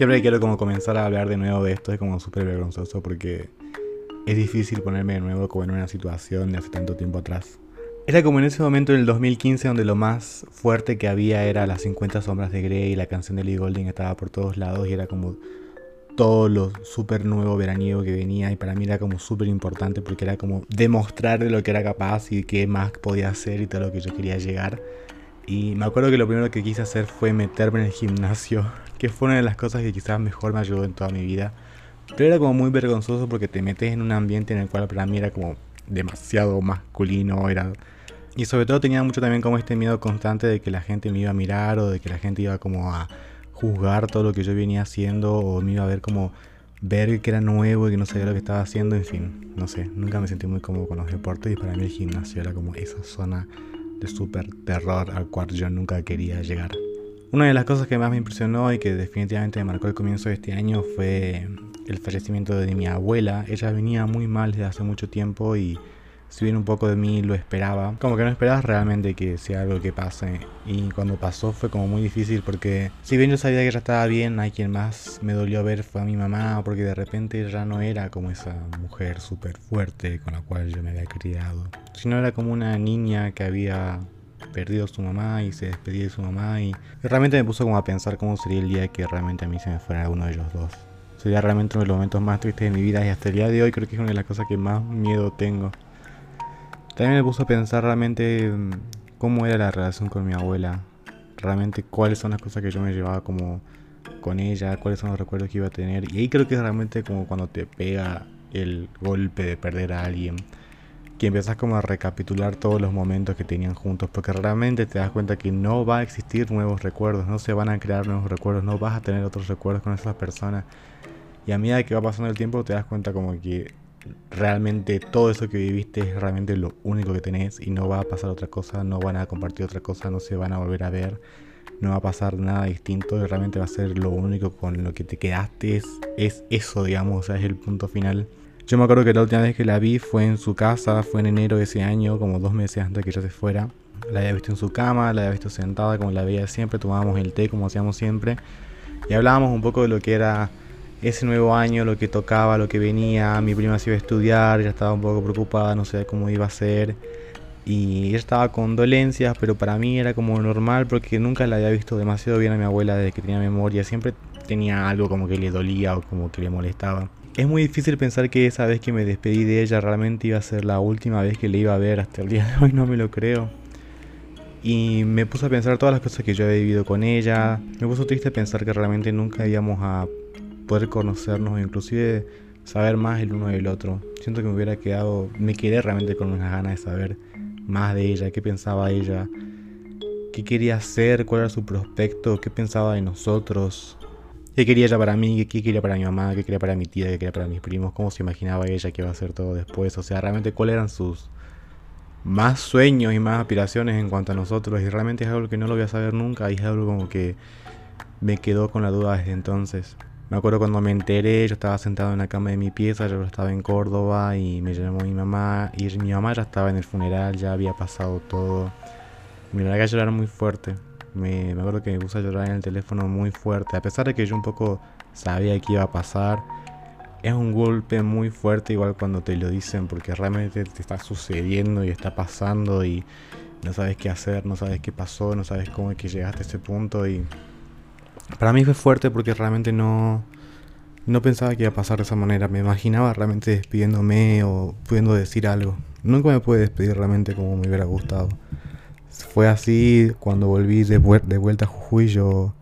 Siempre quiero como comenzar a hablar de nuevo de esto es como súper vergonzoso porque es difícil ponerme de nuevo como en una situación de hace tanto tiempo atrás. Era como en ese momento en el 2015 donde lo más fuerte que había era las 50 sombras de Grey y la canción de Lee Golding estaba por todos lados y era como todo lo súper nuevo veraniego que venía y para mí era como súper importante porque era como demostrar de lo que era capaz y qué más podía hacer y todo lo que yo quería llegar. Y me acuerdo que lo primero que quise hacer fue meterme en el gimnasio, que fue una de las cosas que quizás mejor me ayudó en toda mi vida. Pero era como muy vergonzoso porque te metes en un ambiente en el cual para mí era como demasiado masculino, era... Y sobre todo tenía mucho también como este miedo constante de que la gente me iba a mirar o de que la gente iba como a juzgar todo lo que yo venía haciendo o me iba a ver como ver que era nuevo y que no sabía lo que estaba haciendo, en fin, no sé, nunca me sentí muy cómodo con los deportes y para mí el gimnasio era como esa zona de súper terror al cual yo nunca quería llegar. Una de las cosas que más me impresionó y que definitivamente me marcó el comienzo de este año fue el fallecimiento de mi abuela. Ella venía muy mal desde hace mucho tiempo y si bien un poco de mí lo esperaba, como que no esperaba realmente que sea algo que pase. Y cuando pasó fue como muy difícil porque si bien yo sabía que ella estaba bien, hay quien más me dolió ver fue a mi mamá porque de repente ya no era como esa mujer súper fuerte con la cual yo me había criado, sino era como una niña que había perdido a su mamá y se despedía de su mamá y realmente me puso como a pensar cómo sería el día que realmente a mí se me fuera uno de ellos dos. Sería realmente uno de los momentos más tristes de mi vida y hasta el día de hoy creo que es una de las cosas que más miedo tengo. También me puso a pensar realmente mm, cómo era la relación con mi abuela. Realmente cuáles son las cosas que yo me llevaba como con ella, cuáles son los recuerdos que iba a tener. Y ahí creo que es realmente como cuando te pega el golpe de perder a alguien. Que empiezas como a recapitular todos los momentos que tenían juntos. Porque realmente te das cuenta que no va a existir nuevos recuerdos. No se van a crear nuevos recuerdos. No vas a tener otros recuerdos con esas personas. Y a medida que va pasando el tiempo te das cuenta como que realmente todo eso que viviste es realmente lo único que tenés y no va a pasar otra cosa, no van a compartir otra cosa, no se van a volver a ver, no va a pasar nada distinto y realmente va a ser lo único con lo que te quedaste, es, es eso, digamos, es el punto final. Yo me acuerdo que la última vez que la vi fue en su casa, fue en enero de ese año, como dos meses antes de que ella se fuera. La había visto en su cama, la había visto sentada como la veía siempre, tomábamos el té como hacíamos siempre y hablábamos un poco de lo que era ese nuevo año, lo que tocaba, lo que venía, mi prima se iba a estudiar, ella estaba un poco preocupada, no sabía cómo iba a ser. Y ella estaba con dolencias, pero para mí era como normal porque nunca la había visto demasiado bien a mi abuela desde que tenía memoria. Siempre tenía algo como que le dolía o como que le molestaba. Es muy difícil pensar que esa vez que me despedí de ella realmente iba a ser la última vez que le iba a ver. Hasta el día de hoy no me lo creo. Y me puse a pensar todas las cosas que yo había vivido con ella. Me puso triste pensar que realmente nunca íbamos a poder conocernos inclusive saber más el uno del otro. Siento que me hubiera quedado, me quedé realmente con unas ganas de saber más de ella, qué pensaba ella, qué quería hacer, cuál era su prospecto, qué pensaba de nosotros, qué quería ella para mí, qué quería para mi mamá, qué quería para mi tía, qué quería para mis primos, cómo se imaginaba ella que iba a hacer todo después, o sea, realmente cuáles eran sus más sueños y más aspiraciones en cuanto a nosotros y realmente es algo que no lo voy a saber nunca y es algo como que me quedó con la duda desde entonces. Me acuerdo cuando me enteré, yo estaba sentado en la cama de mi pieza, yo estaba en Córdoba y me llamó mi mamá y mi mamá ya estaba en el funeral, ya había pasado todo. Me largué a llorar muy fuerte. Me, acuerdo que me puse a llorar en el teléfono muy fuerte, a pesar de que yo un poco sabía que iba a pasar. Es un golpe muy fuerte igual cuando te lo dicen porque realmente te está sucediendo y está pasando y no sabes qué hacer, no sabes qué pasó, no sabes cómo es que llegaste a ese punto y para mí fue fuerte porque realmente no, no pensaba que iba a pasar de esa manera. Me imaginaba realmente despidiéndome o pudiendo decir algo. Nunca me pude despedir realmente como me hubiera gustado. Fue así cuando volví de, de vuelta a Jujuy. Yo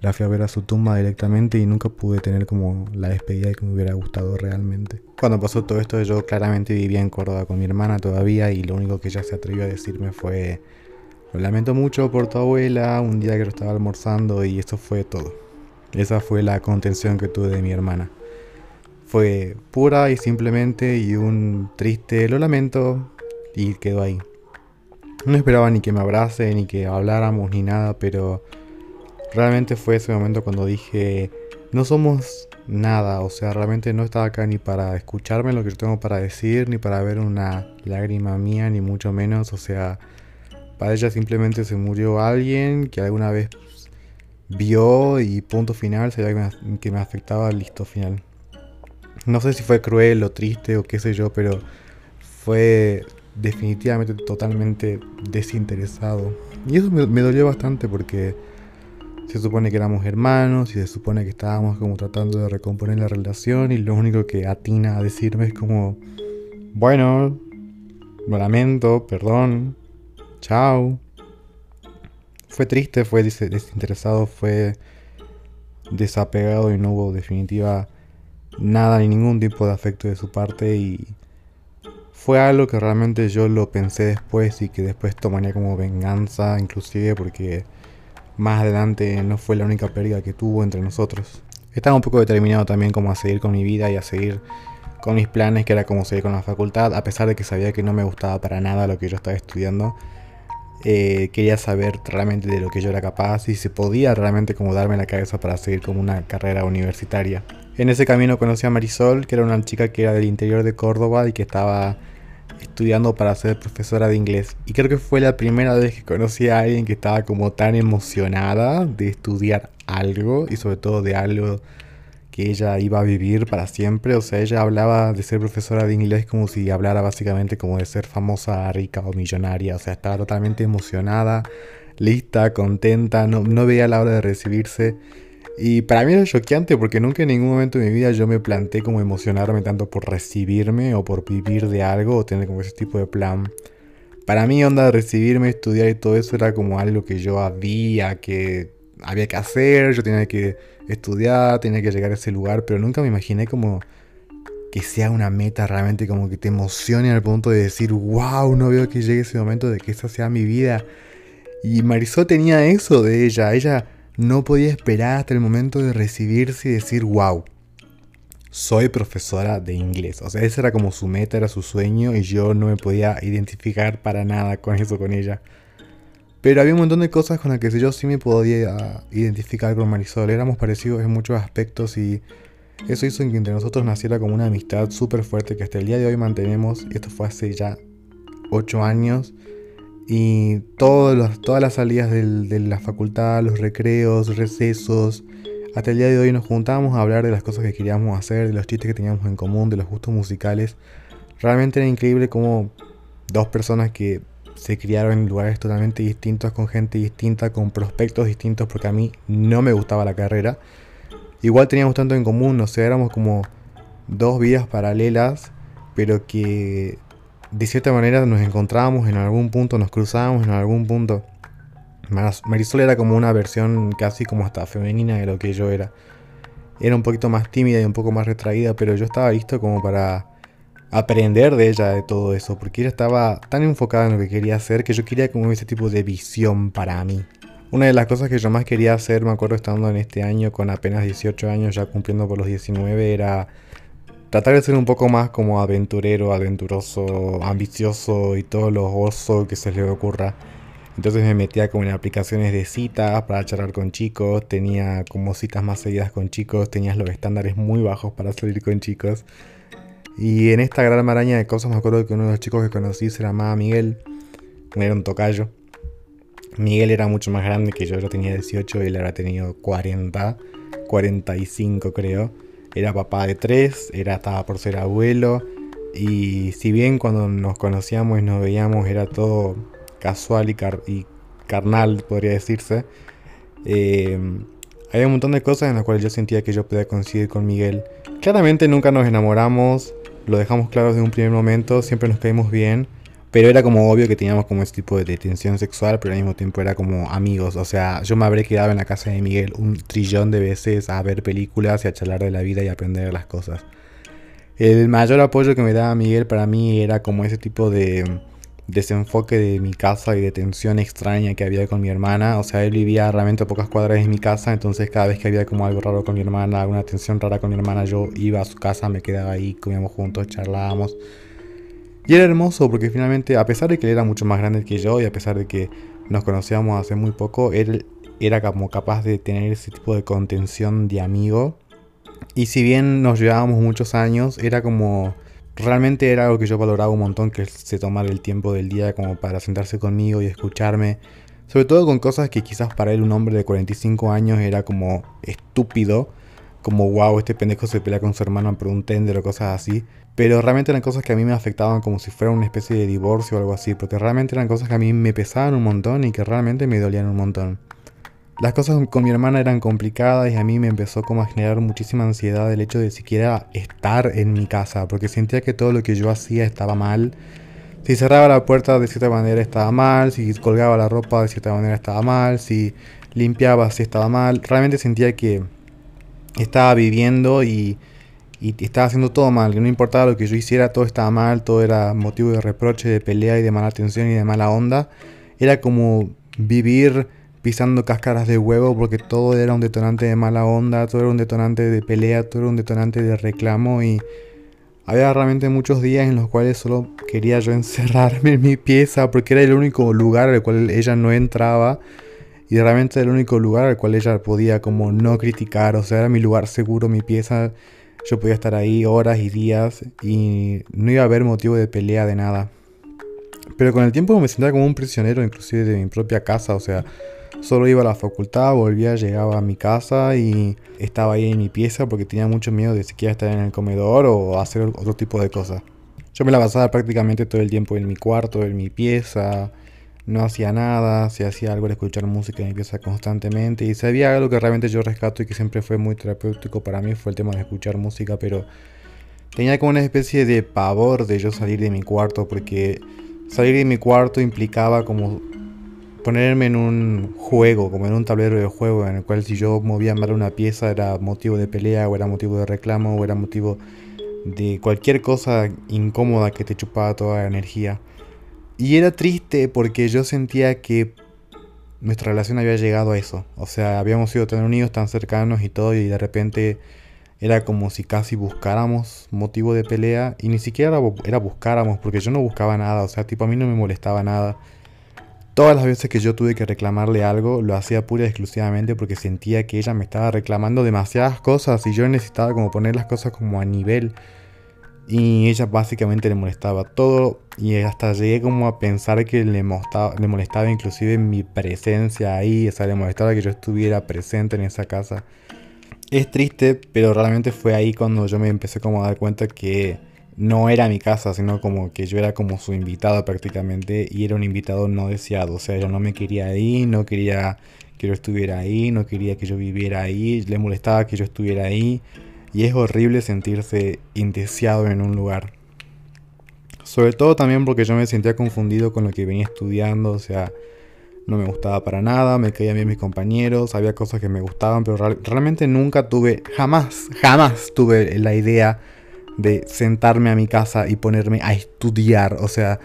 la fui a ver a su tumba directamente y nunca pude tener como la despedida que me hubiera gustado realmente. Cuando pasó todo esto, yo claramente vivía en Córdoba con mi hermana todavía y lo único que ella se atrevió a decirme fue lo lamento mucho por tu abuela, un día que yo estaba almorzando y esto fue todo. Esa fue la contención que tuve de mi hermana. Fue pura y simplemente y un triste lo lamento y quedó ahí. No esperaba ni que me abrace, ni que habláramos, ni nada, pero realmente fue ese momento cuando dije, no somos nada, o sea, realmente no estaba acá ni para escucharme lo que yo tengo para decir, ni para ver una lágrima mía, ni mucho menos, o sea, para ella simplemente se murió alguien que alguna vez vio y punto final, sabía que me afectaba, listo, final. No sé si fue cruel o triste o qué sé yo, pero fue definitivamente totalmente desinteresado. Y eso me, me, dolió bastante porque se supone que éramos hermanos y se supone que estábamos como tratando de recomponer la relación y lo único que atina a decirme es como, bueno, lo lamento, perdón, chao. Fue triste, fue desinteresado, fue desapegado y no hubo definitiva nada ni ningún tipo de afecto de su parte y fue algo que realmente yo lo pensé después y que después tomaría como venganza inclusive porque más adelante no fue la única pérdida que tuvo entre nosotros. Estaba un poco determinado también como a seguir con mi vida y a seguir con mis planes, que era como seguir con la facultad, a pesar de que sabía que no me gustaba para nada lo que yo estaba estudiando. Eh, quería saber realmente de lo que yo era capaz y si podía realmente como darme la cabeza para seguir como una carrera universitaria. En ese camino conocí a Marisol, que era una chica que era del interior de Córdoba y que estaba estudiando para ser profesora de inglés. Y creo que fue la primera vez que conocí a alguien que estaba como tan emocionada de estudiar algo y sobre todo de algo que ella iba a vivir para siempre. O sea, ella hablaba de ser profesora de inglés como si hablara básicamente como de ser famosa, rica o millonaria. O sea, estaba totalmente emocionada, lista, contenta, no, no veía la hora de recibirse. Y para mí era choqueante porque nunca en ningún momento de mi vida yo me planteé como emocionarme tanto por recibirme o por vivir de algo o tener como ese tipo de plan. Para mí onda de recibirme, estudiar y todo eso era como algo que yo había que había que hacer, yo tenía que estudiar, tenía que llegar a ese lugar, pero nunca me imaginé como que sea una meta realmente como que te emocione al punto de decir, wow, no veo que llegue ese momento de que esa sea mi vida. Y Marisol tenía eso de ella, ella no podía esperar hasta el momento de recibirse y decir, wow, soy profesora de inglés. O sea, esa era como su meta, era su sueño y yo no me podía identificar para nada con eso, con ella. Pero había un montón de cosas con las que yo sí me podía identificar con Marisol. Éramos parecidos en muchos aspectos y eso hizo que entre nosotros naciera como una amistad súper fuerte que hasta el día de hoy mantenemos. Esto fue hace ya 8 años. Y todas las salidas de la facultad, los recreos, recesos, hasta el día de hoy nos juntábamos a hablar de las cosas que queríamos hacer, de los chistes que teníamos en común, de los gustos musicales. Realmente era increíble como dos personas que se criaron en lugares totalmente distintos, con gente distinta, con prospectos distintos, porque a mí no me gustaba la carrera. Igual teníamos tanto en común, o sea, éramos como dos vidas paralelas, pero que de cierta manera nos encontrábamos en algún punto, nos cruzábamos en algún punto. Marisol era como una versión casi como hasta femenina de lo que yo era. Era un poquito más tímida y un poco más retraída, pero yo estaba listo como para aprender de ella de todo eso, porque ella estaba tan enfocada en lo que quería hacer que yo quería como ese tipo de visión para mí. Una de las cosas que yo más quería hacer, me acuerdo estando en este año con apenas 18 años, ya cumpliendo por los 19, era tratar de ser un poco más como aventurero, aventuroso, ambicioso y todo lo oso que se le ocurra. Entonces me metía como en aplicaciones de citas para charlar con chicos, tenía como citas más seguidas con chicos, tenías los estándares muy bajos para salir con chicos. Y en esta gran maraña de cosas me acuerdo que uno de los chicos que conocí se llamaba Miguel, era un tocayo. Miguel era mucho más grande que yo, yo tenía 18 y él había tenido 40, 45 creo era papá de tres, era, estaba por ser abuelo. Y si bien cuando nos conocíamos y nos veíamos era todo casual y, y carnal, podría decirse, eh, había un montón de cosas en las cuales yo sentía que yo podía coincidir con Miguel. Claramente nunca nos enamoramos, lo dejamos claro desde un primer momento, siempre nos caímos bien. Pero era como obvio que teníamos como ese tipo de tensión sexual, pero al mismo tiempo era como amigos. O sea, yo me habré quedado en la casa de Miguel un trillón de veces a ver películas y a charlar de la vida y aprender las cosas. El mayor apoyo que me daba Miguel para mí era como ese tipo de desenfoque de mi casa y de tensión extraña que había con mi hermana. O sea, él vivía realmente a pocas cuadras de mi casa, entonces cada vez que había como algo raro con mi hermana, alguna tensión rara con mi hermana, yo iba a su casa, me quedaba ahí, comíamos juntos, charlábamos. Y era hermoso porque finalmente, a pesar de que él era mucho más grande que yo y a pesar de que nos conocíamos hace muy poco, él era como capaz de tener ese tipo de contención de amigo. Y si bien nos llevábamos muchos años, era como... Realmente era algo que yo valoraba un montón, que se tomara el tiempo del día como para sentarse conmigo y escucharme. Sobre todo con cosas que quizás para él un hombre de 45 años era como estúpido. Como wow, este pendejo se pelea con su hermano por un tender o cosas así. Pero realmente eran cosas que a mí me afectaban como si fuera una especie de divorcio o algo así. Porque realmente eran cosas que a mí me pesaban un montón y que realmente me dolían un montón. Las cosas con mi hermana eran complicadas y a mí me empezó como a generar muchísima ansiedad el hecho de siquiera estar en mi casa. Porque sentía que todo lo que yo hacía estaba mal si cerraba la puerta de cierta manera estaba mal, si colgaba la ropa de cierta manera estaba mal, si limpiaba si estaba mal. Realmente sentía que estaba viviendo y, estaba haciendo todo mal, que no importaba lo que yo hiciera, todo estaba mal, todo era motivo de reproche, de pelea y de mala atención y de mala onda. Era como vivir pisando cáscaras de huevo porque todo era un detonante de mala onda, todo era un detonante de pelea, todo era un detonante de reclamo y había realmente muchos días en los cuales solo quería yo encerrarme en mi pieza porque era el único lugar al cual ella no entraba y realmente era el único lugar al cual ella podía como no criticar, o sea, era mi lugar seguro, mi pieza, yo podía estar ahí horas y días y no iba a haber motivo de pelea de nada. Pero con el tiempo me sentía como un prisionero inclusive de mi propia casa, o sea, Solo iba a la facultad, volvía, llegaba a mi casa y estaba ahí en mi pieza porque tenía mucho miedo de siquiera estar en el comedor o hacer otro tipo de cosas. Yo me la pasaba prácticamente todo el tiempo en mi cuarto, en mi pieza, no hacía nada, si hacía algo era escuchar música en pieza constantemente y si había algo que realmente yo rescato y que siempre fue muy terapéutico para mí fue el tema de escuchar música, pero tenía como una especie de pavor de yo salir de mi cuarto porque salir de mi cuarto implicaba como ponerme en un juego, como en un tablero de juego, en el cual si yo movía mal una pieza era motivo de pelea, o era motivo de reclamo, o era motivo de cualquier cosa incómoda que te chupaba toda la energía. Y era triste porque yo sentía que nuestra relación había llegado a eso. O sea, habíamos sido tan unidos, tan cercanos y todo, y de repente era como si casi buscáramos motivo de pelea. Y ni siquiera era buscáramos, porque yo no buscaba nada. O sea, tipo, a mí no me molestaba nada. Todas las veces que yo tuve que reclamarle algo, lo hacía pura y exclusivamente porque sentía que ella me estaba reclamando demasiadas cosas y yo necesitaba como poner las cosas como a nivel. Y ella básicamente le molestaba todo y hasta llegué como a pensar que le molestaba, le molestaba inclusive mi presencia ahí, o sea, le molestaba que yo estuviera presente en esa casa. Es triste, pero realmente fue ahí cuando yo me empecé como a dar cuenta que no era mi casa, sino como que yo era como su invitado prácticamente y era un invitado no deseado. O sea, ella no me quería ahí, no quería que yo estuviera ahí, no quería que yo viviera ahí, le molestaba que yo estuviera ahí y es horrible sentirse indeseado en un lugar. Sobre todo también porque yo me sentía confundido con lo que venía estudiando, o sea, no me gustaba para nada, me caían bien mis compañeros, había cosas que me gustaban, pero realmente nunca tuve, jamás, jamás tuve la idea de sentarme a mi casa y ponerme a estudiar. O sea,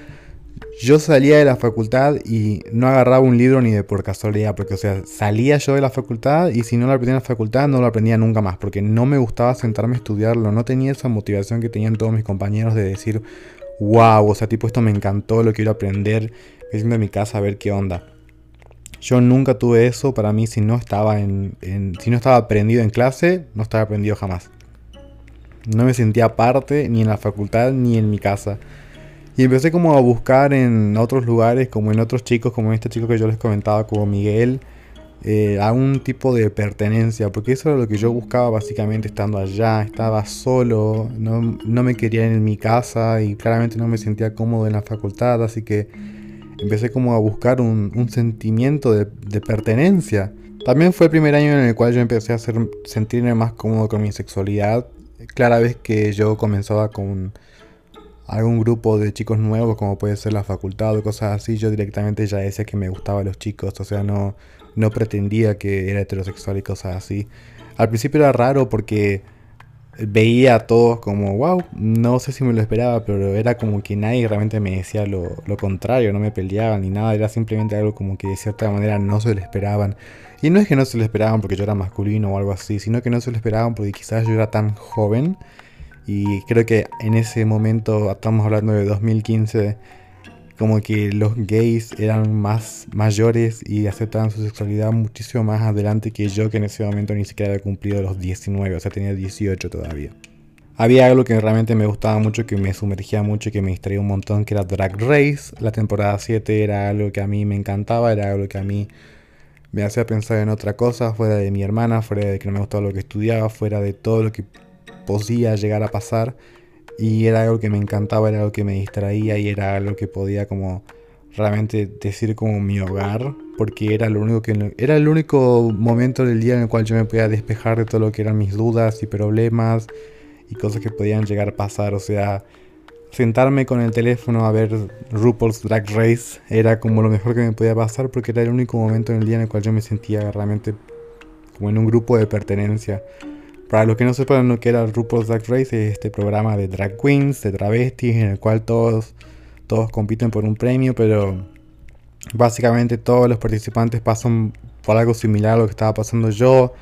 yo salía de la facultad y no agarraba un libro ni de por casualidad, porque, o sea, salía yo de la facultad y si no lo aprendía en la facultad no lo aprendía nunca más, porque no me gustaba sentarme a estudiarlo, no tenía esa motivación que tenían todos mis compañeros de decir, wow, o sea, tipo, esto me encantó, lo quiero aprender, me siento en mi casa a ver qué onda. Yo nunca tuve eso, para mí si no estaba en, en si no estaba aprendido en clase, no estaba aprendido jamás. No me sentía parte ni en la facultad ni en mi casa. Y empecé como a buscar en otros lugares, como en otros chicos, como este chico que yo les comentaba, como Miguel, eh, a un tipo de pertenencia, porque eso era lo que yo buscaba básicamente estando allá. Estaba solo, no, me quería en mi casa y claramente no me sentía cómodo en la facultad, así que empecé como a buscar un, sentimiento de, de, pertenencia. También fue el primer año en el cual yo empecé a sentirme más cómodo con mi sexualidad clara vez que yo comenzaba con algún grupo de chicos nuevos, como puede ser la facultad o cosas así, yo directamente ya decía que me gustaban los chicos, o sea, no, no pretendía que era heterosexual y cosas así. Al principio era raro porque veía a todos como, wow, no sé si me lo esperaba, pero era como que nadie realmente me decía lo, lo contrario, no me peleaban ni nada, era simplemente algo como que de cierta manera no se lo esperaban. Y no es que no se lo esperaban porque yo era masculino o algo así, sino que no se lo esperaban porque quizás yo era tan joven. Y creo que en ese momento, estamos hablando de 2015, como que los gays eran más mayores y aceptaban su sexualidad muchísimo más adelante que yo, que en ese momento ni siquiera había cumplido los 19, o sea, tenía 18 todavía. Había algo que realmente me gustaba mucho, que me sumergía mucho, que me distraía un montón, que era Drag Race. La temporada 7 era algo que a mí me encantaba, era algo que a mí me hacía pensar en otra cosa, fuera de mi hermana, fuera de que no me gustaba lo que estudiaba, fuera de todo lo que podía llegar a pasar. Y era algo que me encantaba, era algo que me distraía y era algo que podía como realmente decir como mi hogar, porque era lo único que era el único momento del día en el cual yo me podía despejar de todo lo que eran mis dudas y problemas y cosas que podían llegar a pasar, o sea, sentarme con el teléfono a ver RuPaul's Drag Race era como lo mejor que me podía pasar porque era el único momento en el día en el cual yo me sentía realmente como en un grupo de pertenencia. Para los que no sepan lo que era RuPaul's Drag Race, es este programa de drag queens, de travestis, en el cual todos todos compiten por un premio, pero básicamente todos los participantes pasan por algo similar a lo que estaba pasando yo.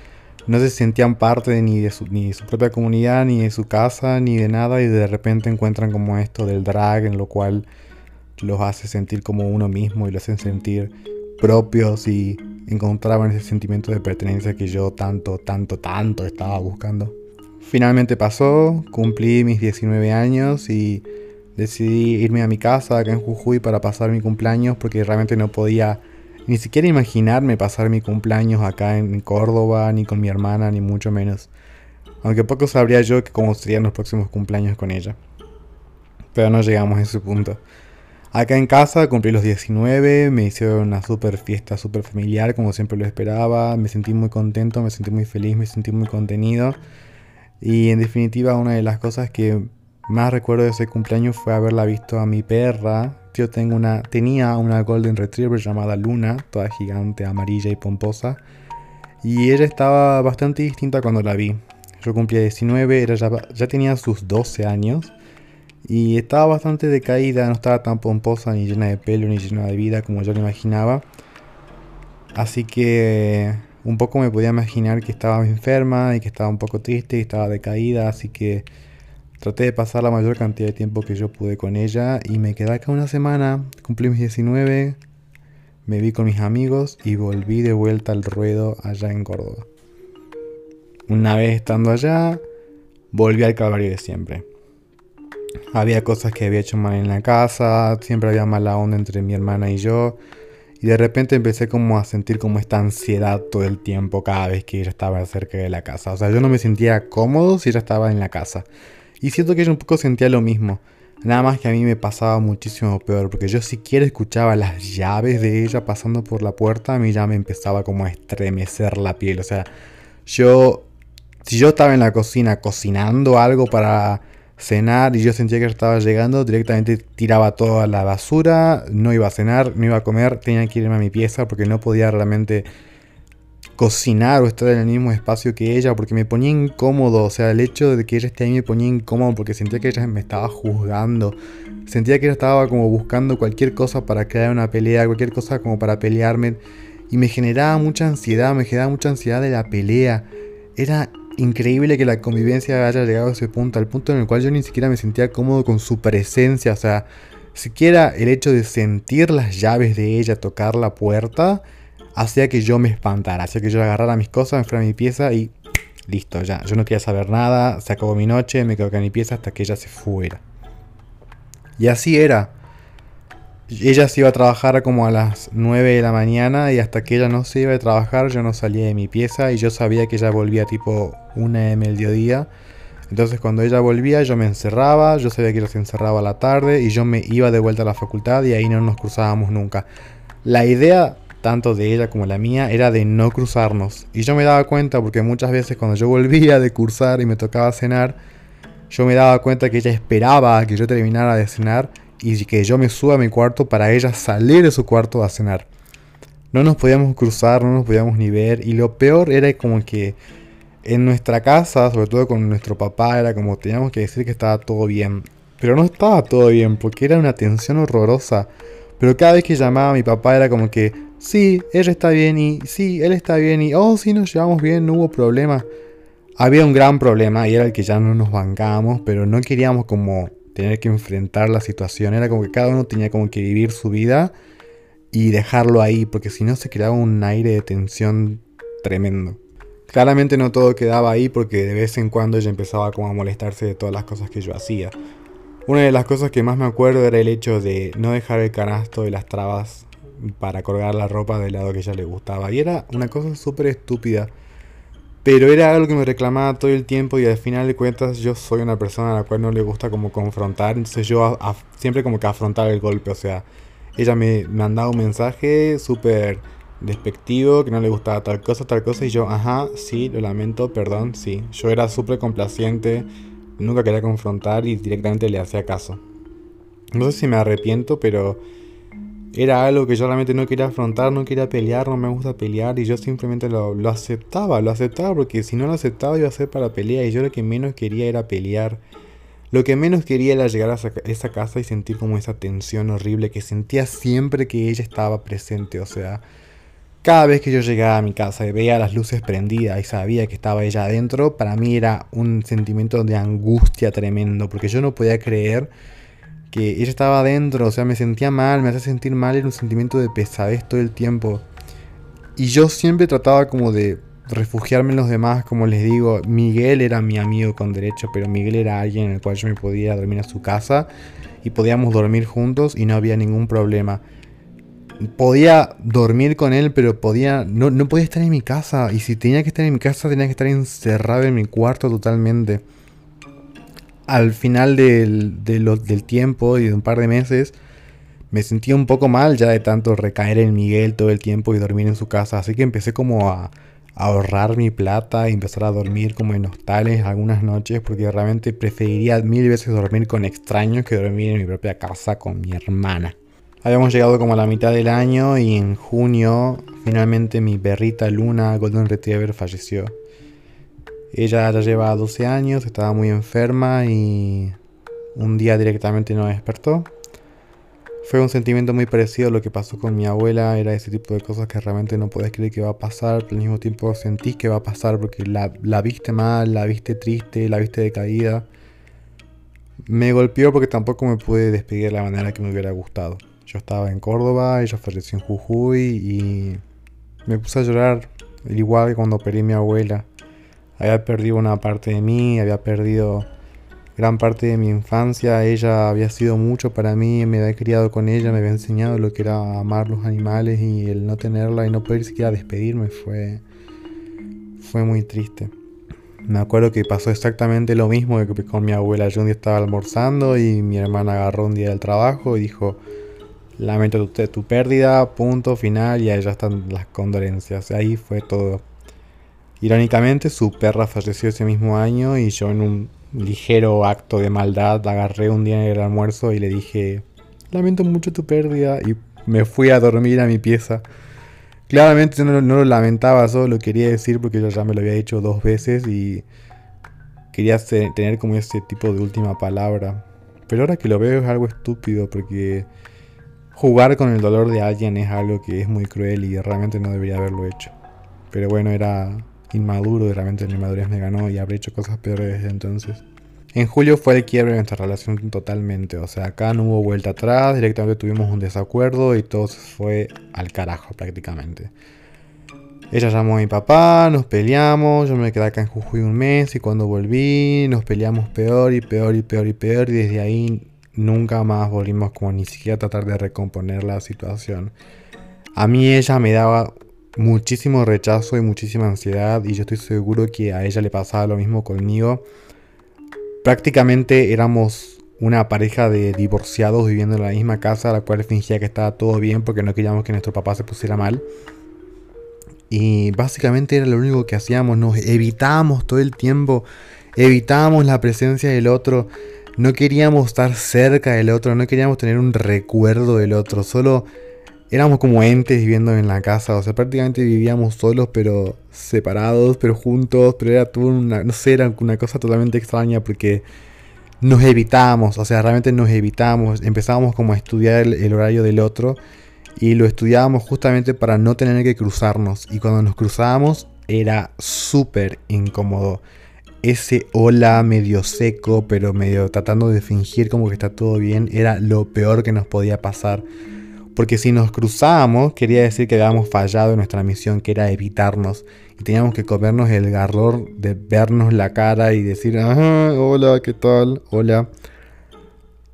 No se sentían parte ni, de su, ni de su propia comunidad, ni de su casa, ni de nada, y de repente encuentran como esto del drag, en lo cual los hace sentir como uno mismo y los hacen sentir propios y encontraban ese sentimiento de pertenencia que yo tanto, tanto, tanto estaba buscando. Finalmente pasó, cumplí mis 19 años y decidí irme a mi casa acá en Jujuy para pasar mi cumpleaños porque realmente no podía ni siquiera imaginarme pasar mi cumpleaños acá en Córdoba, ni con mi hermana, ni mucho menos. Aunque poco sabría yo cómo serían los próximos cumpleaños con ella. Pero no llegamos a ese punto. Acá en casa cumplí los 19, me hicieron una super fiesta, super familiar, como siempre lo esperaba. Me sentí muy contento, me sentí muy feliz, me sentí muy contenido. Y en definitiva, una de las cosas que más recuerdo de ese cumpleaños fue haberla visto a mi perra. Yo tengo una, tenía una Golden Retriever llamada Luna, toda gigante, amarilla y pomposa. Y ella estaba bastante distinta cuando la vi. Yo cumplía 19, ella ya, ya tenía sus 12 años. Y estaba bastante decaída, no estaba tan pomposa, ni llena de pelo, ni llena de vida como yo lo imaginaba. Así que un poco me podía imaginar que estaba enferma y que estaba un poco triste y estaba decaída. Así que Traté de pasar la mayor cantidad de tiempo que yo pude con ella y me quedé acá una semana, cumplí mis 19, me vi con mis amigos y volví de vuelta al ruedo allá en Córdoba. Una vez estando allá, volví al calvario de siempre. Había cosas que había hecho mal en la casa, siempre había mala onda entre mi hermana y yo. Y de repente empecé como a sentir como esta ansiedad todo el tiempo cada vez que ella estaba cerca de la casa. O sea, yo no me sentía cómodo si ella estaba en la casa. Y siento que ella un poco sentía lo mismo. Nada más que a mí me pasaba muchísimo peor, porque yo siquiera escuchaba las llaves de ella pasando por la puerta, a mí ya me empezaba como a estremecer la piel. O sea, yo, si yo estaba en la cocina cocinando algo para cenar y yo sentía que estaba llegando, directamente tiraba toda la basura, no iba a cenar, no iba a comer, tenía que irme a mi pieza porque no podía realmente cocinar o estar en el mismo espacio que ella porque me ponía incómodo, o sea, el hecho de que ella esté ahí me ponía incómodo porque sentía que ella me estaba juzgando, sentía que ella estaba como buscando cualquier cosa para crear una pelea, cualquier cosa como para pelearme y me generaba mucha ansiedad, me generaba mucha ansiedad de la pelea. Era increíble que la convivencia haya llegado a ese punto, al punto en el cual yo ni siquiera me sentía cómodo con su presencia, o sea, siquiera el hecho de sentir las llaves de ella tocar la puerta, hacía que yo me espantara, hacía que yo agarrara mis cosas, me fuera a mi pieza y listo, ya. Yo no quería saber nada, se acabó mi noche, me quedo acá en mi pieza hasta que ella se fuera. Y así era. Ella se iba a trabajar como a las 9 de la mañana y hasta que ella no se iba a trabajar yo no salía de mi pieza y yo sabía que ella volvía tipo una de mediodía. Entonces cuando ella volvía yo me encerraba, yo sabía que ella se encerraba a la tarde y yo me iba de vuelta a la facultad y ahí no nos cruzábamos nunca. La idea tanto de ella como la mía, era de no cruzarnos. Y yo me daba cuenta porque muchas veces cuando yo volvía de cursar y me tocaba cenar, yo me daba cuenta que ella esperaba que yo terminara de cenar y que yo me suba a mi cuarto para ella salir de su cuarto a cenar. No nos podíamos cruzar, no nos podíamos ni ver. Y lo peor era como que en nuestra casa, sobre todo con nuestro papá, era como teníamos que decir que estaba todo bien. Pero no estaba todo bien porque era una tensión horrorosa. Pero cada vez que llamaba a mi papá era como que sí, ella está bien y sí, él está bien y oh, sí, nos llevamos bien, no hubo problema. Había un gran problema y era el que ya no nos bancábamos, pero no queríamos como tener que enfrentar la situación. Era como que cada uno tenía como que vivir su vida y dejarlo ahí, porque si no se creaba un aire de tensión tremendo. Claramente no todo quedaba ahí porque de vez en cuando ella empezaba como a molestarse de todas las cosas que yo hacía. Una de las cosas que más me acuerdo era el hecho de no dejar el canasto de las trabas para colgar la ropa del lado que ella le gustaba. Y era una cosa súper estúpida. Pero era algo que me reclamaba todo el tiempo y al final de cuentas yo soy una persona a la cual no le gusta como confrontar. Entonces yo siempre como que afrontar el golpe. O sea, ella me mandaba un mensaje súper despectivo, que no le gustaba tal cosa, tal cosa. Y yo, ajá, sí, lo lamento, perdón, sí. Yo era súper complaciente, nunca quería confrontar y directamente le hacía caso. No sé si me arrepiento, pero era algo que yo realmente no quería afrontar, no quería pelear, no me gusta pelear y yo simplemente lo, aceptaba, lo aceptaba porque si no lo aceptaba iba a ser para pelear y yo lo que menos quería era pelear. Lo que menos quería era llegar a esa casa y sentir como esa tensión horrible que sentía siempre que ella estaba presente, o sea, cada vez que yo llegaba a mi casa y veía las luces prendidas y sabía que estaba ella adentro, para mí era un sentimiento de angustia tremendo, porque yo no podía creer que ella estaba adentro, o sea, me sentía mal, me hacía sentir mal, era un sentimiento de pesadez todo el tiempo. Y yo siempre trataba como de refugiarme en los demás, como les digo, Miguel era mi amigo con derecho, pero Miguel era alguien en el cual yo me podía dormir a su casa y podíamos dormir juntos y no había ningún problema. Podía dormir con él, pero podía no, no podía estar en mi casa y si tenía que estar en mi casa tenía que estar encerrado en mi cuarto totalmente al final del, del tiempo y de un par de meses, me sentía un poco mal ya de tanto recaer en Miguel todo el tiempo y dormir en su casa. Así que empecé como a, ahorrar mi plata y empezar a dormir como en hostales algunas noches porque realmente preferiría mil veces dormir con extraños que dormir en mi propia casa con mi hermana. Habíamos llegado como a la mitad del año y en junio finalmente mi perrita Luna Golden Retriever falleció. Ella ya lleva 12 años, estaba muy enferma y un día directamente no despertó. Fue un sentimiento muy parecido a lo que pasó con mi abuela, era ese tipo de cosas que realmente no puedes creer que va a pasar, pero al mismo tiempo sentís que va a pasar porque la, la viste mal, la viste triste, la viste decaída. Me golpeó porque tampoco me pude despedir de la manera que me hubiera gustado. Yo estaba en Córdoba, ella falleció en Jujuy y me puse a llorar, igual que cuando perdí a mi abuela había perdido una parte de mí, había perdido gran parte de mi infancia, ella había sido mucho para mí, me había criado con ella, me había enseñado lo que era amar los animales y el no tenerla y no poder siquiera despedirme fue, fue muy triste. Me acuerdo que pasó exactamente lo mismo que con mi abuela. Yo un día estaba almorzando y mi hermana agarró un día del trabajo y dijo, lamento tu, tu pérdida, punto final, y ahí ya están las condolencias. Ahí fue todo. Irónicamente, su perra falleció ese mismo año y yo en un ligero acto de maldad agarré un día en el almuerzo y le dije, lamento mucho tu pérdida y me fui a dormir a mi pieza. Claramente no, lo lamentaba, solo lo quería decir porque yo ya me lo había dicho dos veces y quería tener como ese tipo de última palabra. Pero ahora que lo veo es algo estúpido porque jugar con el dolor de alguien es algo que es muy cruel y realmente no debería haberlo hecho. Pero bueno, era inmaduro, de repente mi madurez me ganó y habré hecho cosas peores desde entonces. En julio fue el quiebre de nuestra relación totalmente, o sea, acá no hubo vuelta atrás, directamente tuvimos un desacuerdo y todo fue al carajo prácticamente. Ella llamó a mi papá, nos peleamos, yo me quedé acá en Jujuy un mes y cuando volví nos peleamos peor y peor y peor y peor y desde ahí nunca más volvimos como ni siquiera a tratar de recomponer la situación. A mí ella me daba muchísimo rechazo y muchísima ansiedad y yo estoy seguro que a ella le pasaba lo mismo conmigo. Prácticamente éramos una pareja de divorciados viviendo en la misma casa, la cual fingía que estaba todo bien porque no queríamos que nuestro papá se pusiera mal. Y básicamente era lo único que hacíamos, nos evitábamos todo el tiempo, evitábamos la presencia del otro, no queríamos estar cerca del otro, no queríamos tener un recuerdo del otro, solo éramos como entes viviendo en la casa, o sea, prácticamente vivíamos solos, pero separados, pero juntos, pero era todo una, no sé, era una cosa totalmente extraña porque nos evitábamos, o sea, realmente nos evitábamos, empezábamos como a estudiar el, horario del otro y lo estudiábamos justamente para no tener que cruzarnos y cuando nos cruzábamos era súper incómodo. Ese hola medio seco, pero medio tratando de fingir como que está todo bien, era lo peor que nos podía pasar Porque si nos cruzábamos, quería decir que habíamos fallado en nuestra misión, que era evitarnos. Y teníamos que comernos el garror de vernos la cara y decir, hola, ¿qué tal? Hola.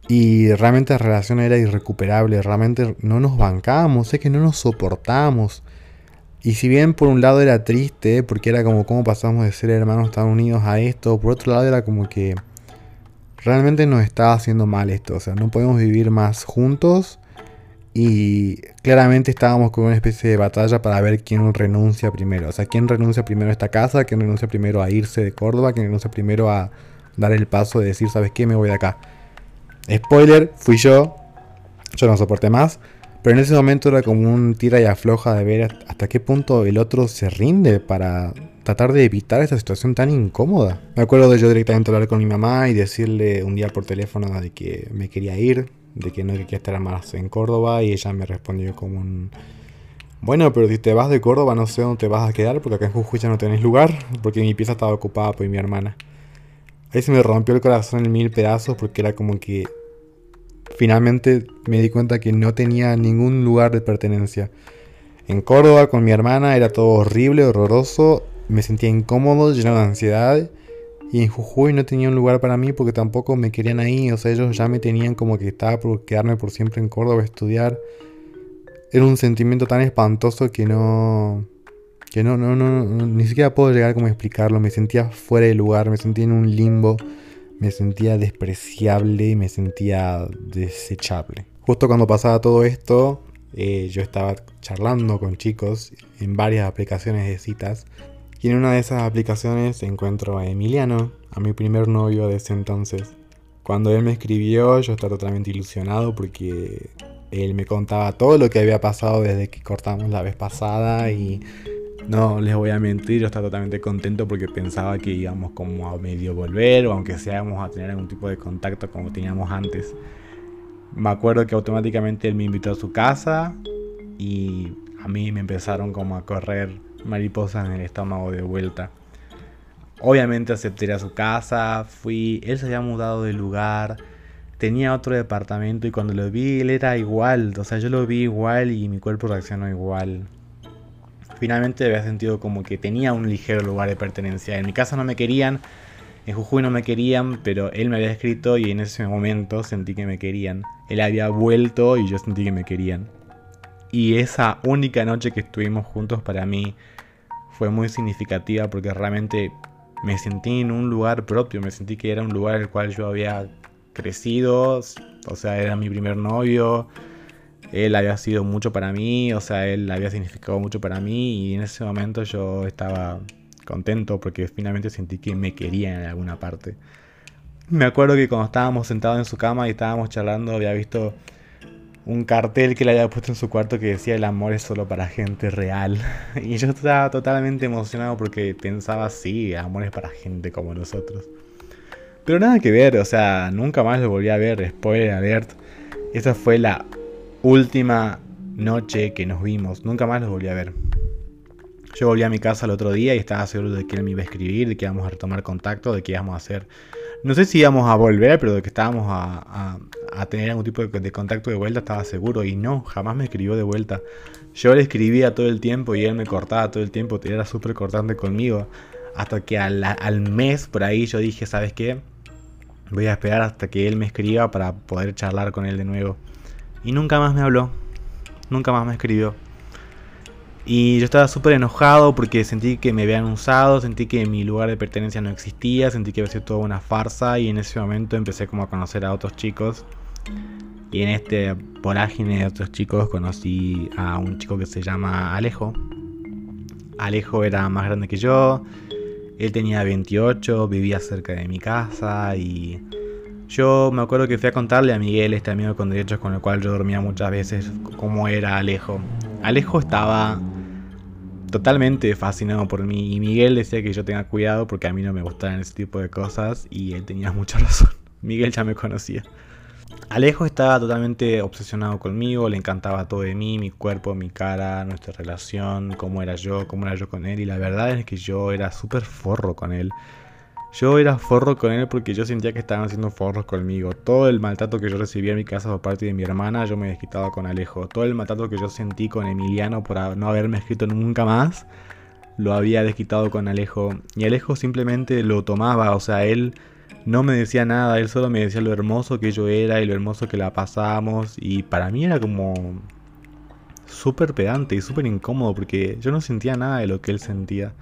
Y realmente la relación era irrecuperable, realmente no nos bancábamos, es que no nos soportábamos. Y si bien por un lado era triste, porque era como cómo pasamos de ser hermanos tan unidos a esto, por otro lado era como que realmente nos estaba haciendo mal esto, o sea, no podemos vivir más juntos y claramente estábamos con una especie de batalla para ver quién renuncia primero, o sea, quién renuncia primero a esta casa, quién renuncia primero a irse de Córdoba, quién renuncia primero a dar el paso de decir, ¿sabes qué? Me voy de acá. Spoiler, fui yo. Yo no soporté más. Pero en ese momento era como un tira y afloja de ver hasta qué punto el otro se rinde para tratar de evitar esta situación tan incómoda. Me acuerdo de yo directamente hablar con mi mamá y decirle un día por teléfono de que me quería ir, de que no quería estar más en Córdoba y ella me respondió como un... Bueno, pero si te vas de Córdoba no sé dónde te vas a quedar porque acá en Jujuy ya no tenés lugar porque mi pieza estaba ocupada por mi hermana. Ahí se me rompió el corazón en mil pedazos porque era como que finalmente me di cuenta que no tenía ningún lugar de pertenencia. En Córdoba con mi hermana era todo horrible, horroroso, me sentía incómodo, lleno de ansiedad. Y en Jujuy no tenía un lugar para mí porque tampoco me querían ahí. O sea, ellos ya me tenían como que estaba por quedarme por siempre en Córdoba a estudiar. Era un sentimiento tan espantoso que no... Que no, no, no, ni siquiera puedo llegar como a explicarlo. Me sentía fuera de lugar, me sentía en un limbo me sentía despreciable me sentía desechable. Justo cuando pasaba todo esto, eh, yo estaba charlando con chicos en varias aplicaciones de citas y en una de esas aplicaciones encuentro a Emiliano, a mi primer novio de ese entonces. Cuando él me escribió yo estaba totalmente ilusionado porque él me contaba todo lo que había pasado desde que cortamos la vez pasada y no les voy a mentir, yo estaba totalmente contento porque pensaba que íbamos como a medio volver o aunque sea íbamos a tener algún tipo de contacto como teníamos antes. Me acuerdo que automáticamente él me invitó a su casa y a mí me empezaron como a correr mariposas en el estómago de vuelta. Obviamente acepté a su casa, fui, él se había mudado de lugar, tenía otro departamento y cuando lo vi él era igual, o sea, yo lo vi igual y mi cuerpo reaccionó igual finalmente había sentido como que tenía un ligero lugar de pertenencia. En mi casa no me querían, en Jujuy no me querían, pero él me había escrito y en ese momento sentí que me querían. Él había vuelto y yo sentí que me querían. Y esa única noche que estuvimos juntos para mí fue muy significativa porque realmente me sentí en un lugar propio, me sentí que era un lugar en el cual yo había crecido, o sea, era mi primer novio, él había sido mucho para mí, o sea, él había significado mucho para mí y en ese momento yo estaba contento porque finalmente sentí que me quería en alguna parte. Me acuerdo que cuando estábamos sentados en su cama y estábamos charlando había visto un cartel que le había puesto en su cuarto que decía el amor es solo para gente real. Y yo estaba totalmente emocionado porque pensaba, sí, el amor es para gente como nosotros. Pero nada que ver, o sea, nunca más lo volví a ver, spoiler alert. Esa fue la última noche que nos vimos. Nunca más los volví a ver. Yo volví a mi casa el otro día y estaba seguro de que él me iba a escribir, de que íbamos a retomar contacto, de que íbamos a hacer... No sé si íbamos a volver, pero de que estábamos a, tener algún tipo de, contacto de vuelta, estaba seguro. Y no, jamás me escribió de vuelta. Yo le escribía todo el tiempo y él me cortaba todo el tiempo. Era súper cortante conmigo. Hasta que al, al mes por ahí yo dije, ¿sabes qué? Voy a esperar hasta que él me escriba para poder charlar con él de nuevo. Y nunca más me habló. Nunca más me escribió. Y yo estaba súper enojado porque sentí que me habían usado, sentí que mi lugar de pertenencia no existía, sentí que había sido toda una farsa y en ese momento empecé como a conocer a otros chicos. Y en este vorágine de otros chicos conocí a un chico que se llama Alejo. Alejo era más grande que yo, él tenía 28, vivía cerca de mi casa y yo me acuerdo que fui a contarle a Miguel, este amigo con derechos con el cual yo dormía muchas veces, cómo era Alejo. Alejo estaba totalmente fascinado por mí y Miguel decía que yo tenga cuidado porque a mí no me gustaban ese tipo de cosas y él tenía mucha razón. Miguel ya me conocía. Alejo estaba totalmente obsesionado conmigo, le encantaba todo de mí, mi cuerpo, mi cara, nuestra relación, cómo era yo, cómo era yo con él y la verdad es que yo era súper forro con él. Yo era forro con él porque yo sentía que estaban haciendo forros conmigo. Todo el maltrato que yo recibía en mi casa por parte de mi hermana, yo me desquitaba con Alejo. Todo el maltrato que yo sentí con Emiliano por no haberme escrito nunca más, lo había desquitado con Alejo. Y Alejo simplemente lo tomaba, o sea, él no me decía nada, él solo me decía lo hermoso que yo era y lo hermoso que la pasábamos. Y para mí era como súper pedante y súper incómodo porque yo no sentía nada de lo que él sentía.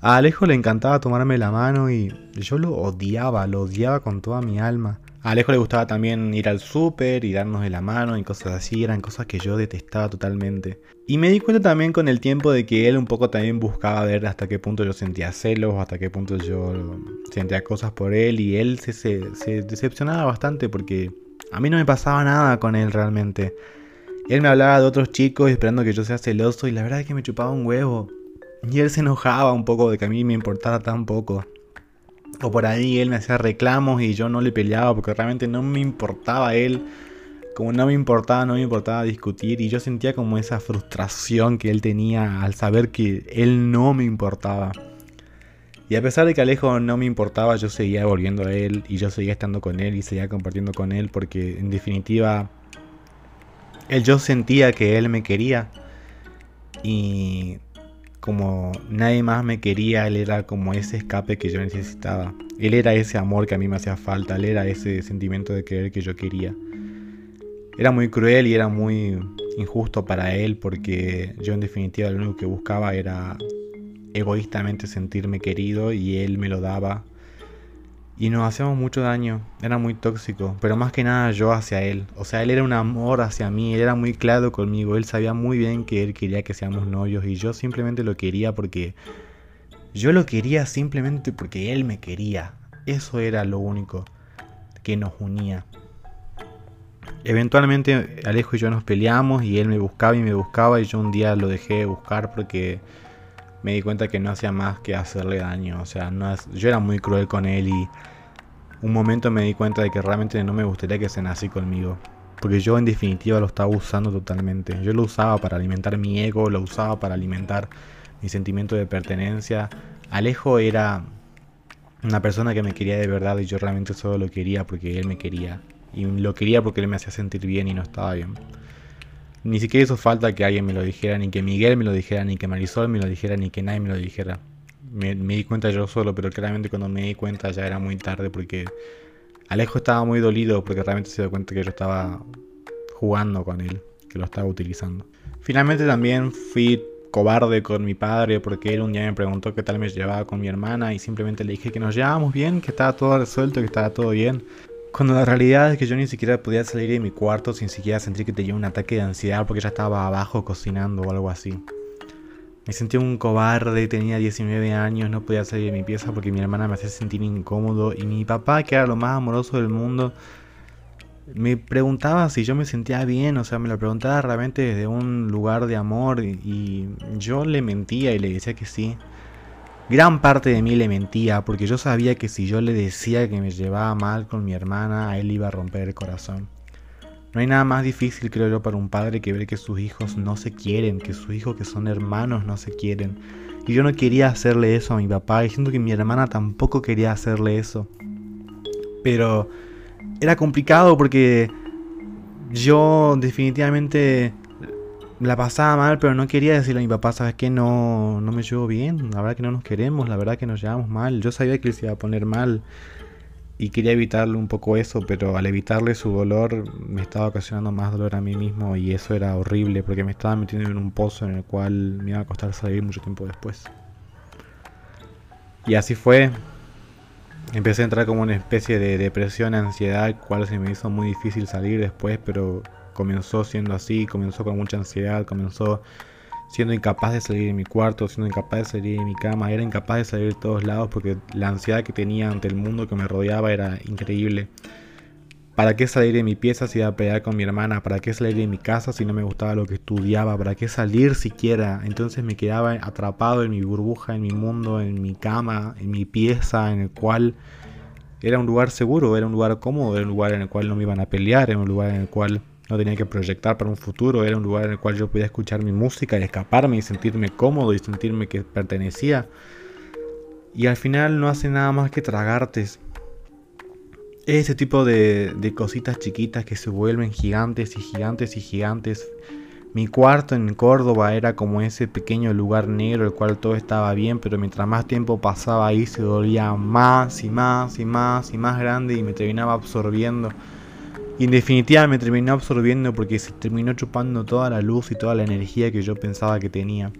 A Alejo le encantaba tomarme la mano y yo lo odiaba, lo odiaba con toda mi alma. A Alejo le gustaba también ir al súper y darnos de la mano y cosas así, eran cosas que yo detestaba totalmente. Y me di cuenta también con el tiempo de que él un poco también buscaba ver hasta qué punto yo sentía celos, hasta qué punto yo sentía cosas por él y él se, se decepcionaba bastante porque a mí no me pasaba nada con él realmente. Él me hablaba de otros chicos esperando que yo sea celoso y la verdad es que me chupaba un huevo. Y él se enojaba un poco de que a mí me importara tan poco. O por ahí él me hacía reclamos y yo no le peleaba porque realmente no me importaba él. Como no me importaba, no me importaba discutir. Y yo sentía como esa frustración que él tenía al saber que él no me importaba. Y a pesar de que Alejo no me importaba, yo seguía volviendo a él y yo seguía estando con él y seguía compartiendo con él porque en definitiva él yo sentía que él me quería y como nadie más me quería, él era como ese escape que yo necesitaba. Él era ese amor que a mí me hacía falta, él era ese sentimiento de querer que yo quería. Era muy cruel y era muy injusto para él porque yo en definitiva lo único que buscaba era egoístamente sentirme querido y él me lo daba y nos hacíamos mucho daño, era muy tóxico, pero más que nada yo hacia él. O sea, él era un amor hacia mí, él era muy claro conmigo, él sabía muy bien que él quería que seamos novios y yo simplemente lo quería porque yo lo quería simplemente porque él me quería. Eso era lo único que nos unía. Eventualmente Alejo y yo nos peleamos y él me buscaba y me buscaba y yo un día lo dejé de buscar porque me di cuenta que no hacía más que hacerle daño. O sea, no yo era muy cruel con él y un momento me di cuenta de que realmente no me gustaría que se así conmigo. Porque yo en definitiva lo estaba usando totalmente. Yo lo usaba para alimentar mi ego, lo usaba para alimentar mi sentimiento de pertenencia. Alejo era una persona que me quería de verdad y yo realmente solo lo quería porque él me quería. Y lo quería porque él me hacía sentir bien y no estaba bien. Ni siquiera hizo falta que alguien me lo dijera, ni que Miguel me lo dijera, ni que Marisol me lo dijera, ni que nadie me lo dijera. Me, di cuenta yo solo, pero claramente cuando me di cuenta ya era muy tarde porque Alejo estaba muy dolido porque realmente se dio cuenta que yo estaba jugando con él, que lo estaba utilizando. Finalmente también fui cobarde con mi padre porque él un día me preguntó qué tal me llevaba con mi hermana y simplemente le dije que nos llevábamos bien, que estaba todo resuelto, que estaba todo bien. Cuando la realidad es que yo ni siquiera podía salir de mi cuarto sin siquiera sentir que tenía un ataque de ansiedad porque ya estaba abajo cocinando o algo así. Me sentía un cobarde, tenía 19 años, no podía salir de mi pieza porque mi hermana me hacía sentir incómodo y mi papá, que era lo más amoroso del mundo, me preguntaba si yo me sentía bien, o sea, me lo preguntaba realmente desde un lugar de amor y yo le mentía y le decía que sí. Gran parte de mí le mentía porque yo sabía que si yo le decía que me llevaba mal con mi hermana, a él iba a romper el corazón. No hay nada más difícil, creo yo, para un padre que ver que sus hijos no se quieren, que sus hijos que son hermanos no se quieren. Y yo no quería hacerle eso a mi papá, y siento que mi hermana tampoco quería hacerle eso. Pero era complicado porque yo definitivamente la pasaba mal, pero no quería decirle a mi papá, ¿sabes qué? No, no me llevo bien, la verdad que no nos queremos, la verdad que nos llevamos mal. Yo sabía que él se iba a poner mal y quería evitarle un poco eso, pero al evitarle su dolor me estaba ocasionando más dolor a mí mismo y eso era horrible porque me estaba metiendo en un pozo en el cual me iba a costar salir mucho tiempo después. Y así fue. Empecé a entrar como una especie de depresión, ansiedad, cual se me hizo muy difícil salir después, pero comenzó siendo así, comenzó con mucha ansiedad, comenzó siendo incapaz de salir de mi cuarto, siendo incapaz de salir de mi cama, era incapaz de salir de todos lados porque la ansiedad que tenía ante el mundo que me rodeaba era increíble. ¿Para qué salir de mi pieza si iba a pelear con mi hermana? ¿Para qué salir de mi casa si no me gustaba lo que estudiaba? ¿Para qué salir siquiera? Entonces me quedaba atrapado en mi burbuja, en mi mundo, en mi cama, en mi pieza, en el cual era un lugar seguro, era un lugar cómodo, era un lugar en el cual no me iban a pelear, era un lugar en el cual no tenía que proyectar para un futuro, era un lugar en el cual yo podía escuchar mi música y escaparme y sentirme cómodo y sentirme que pertenecía. Y al final no hace nada más que tragarte. Ese tipo de, de cositas chiquitas que se vuelven gigantes y gigantes y gigantes. Mi cuarto en Córdoba era como ese pequeño lugar negro, el cual todo estaba bien, pero mientras más tiempo pasaba ahí se volvía más y más y más y más grande y me terminaba absorbiendo. Y en definitiva me terminó absorbiendo porque se terminó chupando toda la luz y toda la energía que yo pensaba que tenía.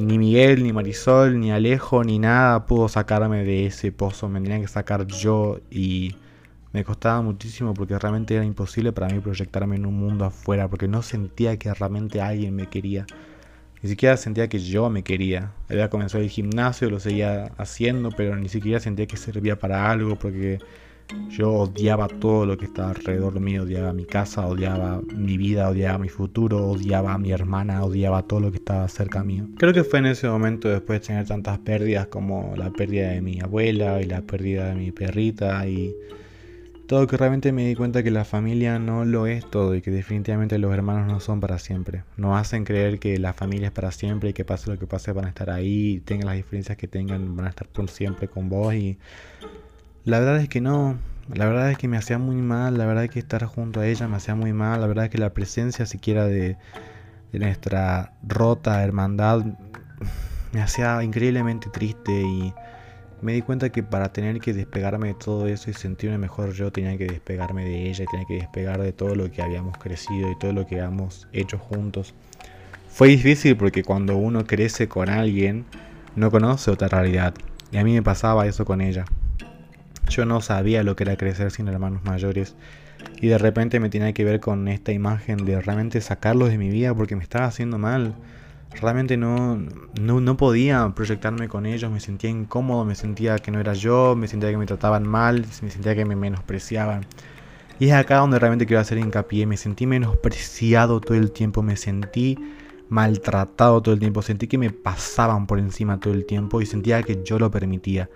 Ni Miguel, ni Marisol, ni Alejo, ni nada pudo sacarme de ese pozo. Me tenía que sacar yo y me costaba muchísimo porque realmente era imposible para mí proyectarme en un mundo afuera porque no sentía que realmente alguien me quería. Ni siquiera sentía que yo me quería. Había comenzado el gimnasio, lo seguía haciendo, pero ni siquiera sentía que servía para algo porque yo odiaba todo lo que estaba alrededor mío, odiaba mi casa, odiaba mi vida, odiaba mi futuro, odiaba a mi hermana, odiaba todo lo que estaba cerca mío. Creo que fue en ese momento, después de tener tantas pérdidas como la pérdida de mi abuela y la pérdida de mi perrita y todo que realmente me di cuenta que la familia no lo es todo y que definitivamente los hermanos no son para siempre. Nos hacen creer que la familia es para siempre y que pase lo que pase van a estar ahí, tengan las diferencias que tengan, van a estar por siempre con vos y la verdad es que no, la verdad es que me hacía muy mal, la verdad es que estar junto a ella me hacía muy mal, la verdad es que la presencia siquiera de, nuestra rota hermandad me hacía increíblemente triste y me di cuenta que para tener que despegarme de todo eso y sentirme mejor yo tenía que despegarme de ella, tenía que despegar de todo lo que habíamos crecido y todo lo que habíamos hecho juntos. Fue difícil porque cuando uno crece con alguien no conoce otra realidad y a mí me pasaba eso con ella. Yo no sabía lo que era crecer sin hermanos mayores. Y de repente me tenía que ver con esta imagen de realmente sacarlos de mi vida porque me estaba haciendo mal. Realmente no, no, podía proyectarme con ellos, me sentía incómodo, me sentía que no era yo, me sentía que me trataban mal, me sentía que me menospreciaban. Y es acá donde realmente quiero hacer hincapié, me sentí menospreciado todo el tiempo, me sentí maltratado todo el tiempo, sentí que me pasaban por encima todo el tiempo y sentía que yo lo permitía.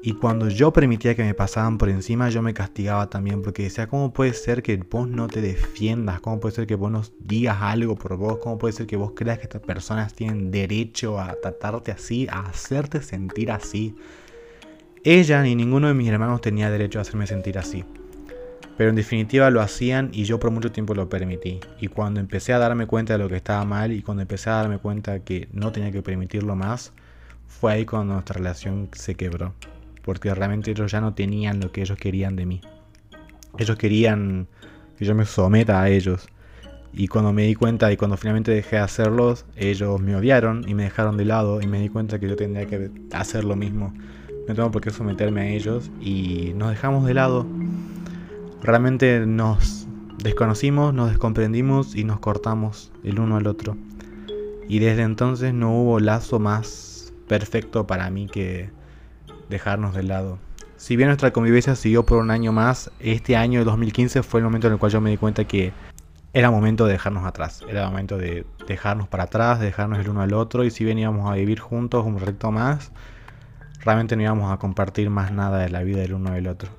Y cuando yo permitía que me pasaban por encima, yo me castigaba también, porque decía, ¿cómo puede ser que vos no te defiendas? ¿Cómo puede ser que vos no digas algo por vos? ¿Cómo puede ser que vos creas que estas personas tienen derecho a tratarte así, a hacerte sentir así? Ella ni ninguno de mis hermanos tenía derecho a hacerme sentir así. Pero en definitiva lo hacían y yo por mucho tiempo lo permití. Y cuando empecé a darme cuenta de lo que estaba mal y cuando empecé a darme cuenta que no tenía que permitirlo más, fue ahí cuando nuestra relación se quebró porque realmente ellos ya no tenían lo que ellos querían de mí. Ellos querían que yo me someta a ellos. Y cuando me di cuenta y cuando finalmente dejé de hacerlos, ellos me odiaron y me dejaron de lado y me di cuenta que yo tendría que hacer lo mismo. No tengo por qué someterme a ellos y nos dejamos de lado. Realmente nos desconocimos, nos descomprendimos y nos cortamos el uno al otro. Y desde entonces no hubo lazo más perfecto para mí que dejarnos de lado. Si bien nuestra convivencia siguió por un año más, este año de 2015 fue el momento en el cual yo me di cuenta que era momento de dejarnos atrás, era momento de dejarnos para atrás, de dejarnos el uno al otro y si bien íbamos a vivir juntos un reto más, realmente no íbamos a compartir más nada de la vida del uno del otro.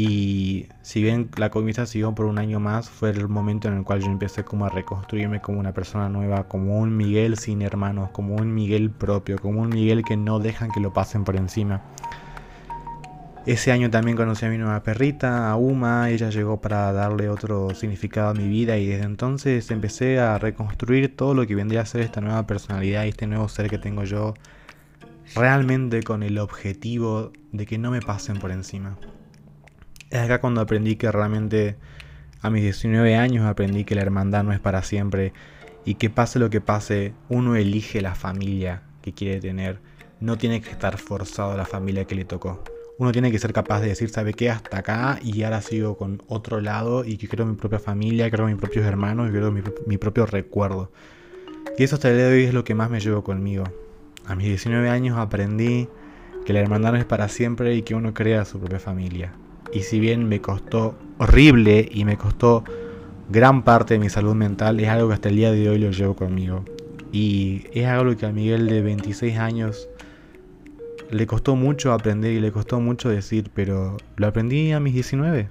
Y si bien la convivencia siguió por un año más, fue el momento en el cual yo empecé como a reconstruirme como una persona nueva, como un Miguel sin hermanos, como un Miguel propio, como un Miguel que no dejan que lo pasen por encima. Ese año también conocí a mi nueva perrita, a Uma, ella llegó para darle otro significado a mi vida y desde entonces empecé a reconstruir todo lo que vendría a ser esta nueva personalidad y este nuevo ser que tengo yo, realmente con el objetivo de que no me pasen por encima. Es acá cuando aprendí que realmente a mis 19 años aprendí que la hermandad no es para siempre y que pase lo que pase, uno elige la familia que quiere tener. No tiene que estar forzado a la familia que le tocó. Uno tiene que ser capaz de decir, ¿sabe qué? Hasta acá y ahora sigo con otro lado y que creo mi propia familia, creo mis propios hermanos y creo mi, mi propio recuerdo. Y eso hasta el día de hoy es lo que más me llevo conmigo. A mis 19 años aprendí que la hermandad no es para siempre y que uno crea su propia familia y si bien me costó horrible y me costó gran parte de mi salud mental, es algo que hasta el día de hoy lo llevo conmigo. Y es algo que a Miguel de 26 años le costó mucho aprender y le costó mucho decir, pero lo aprendí a mis 19.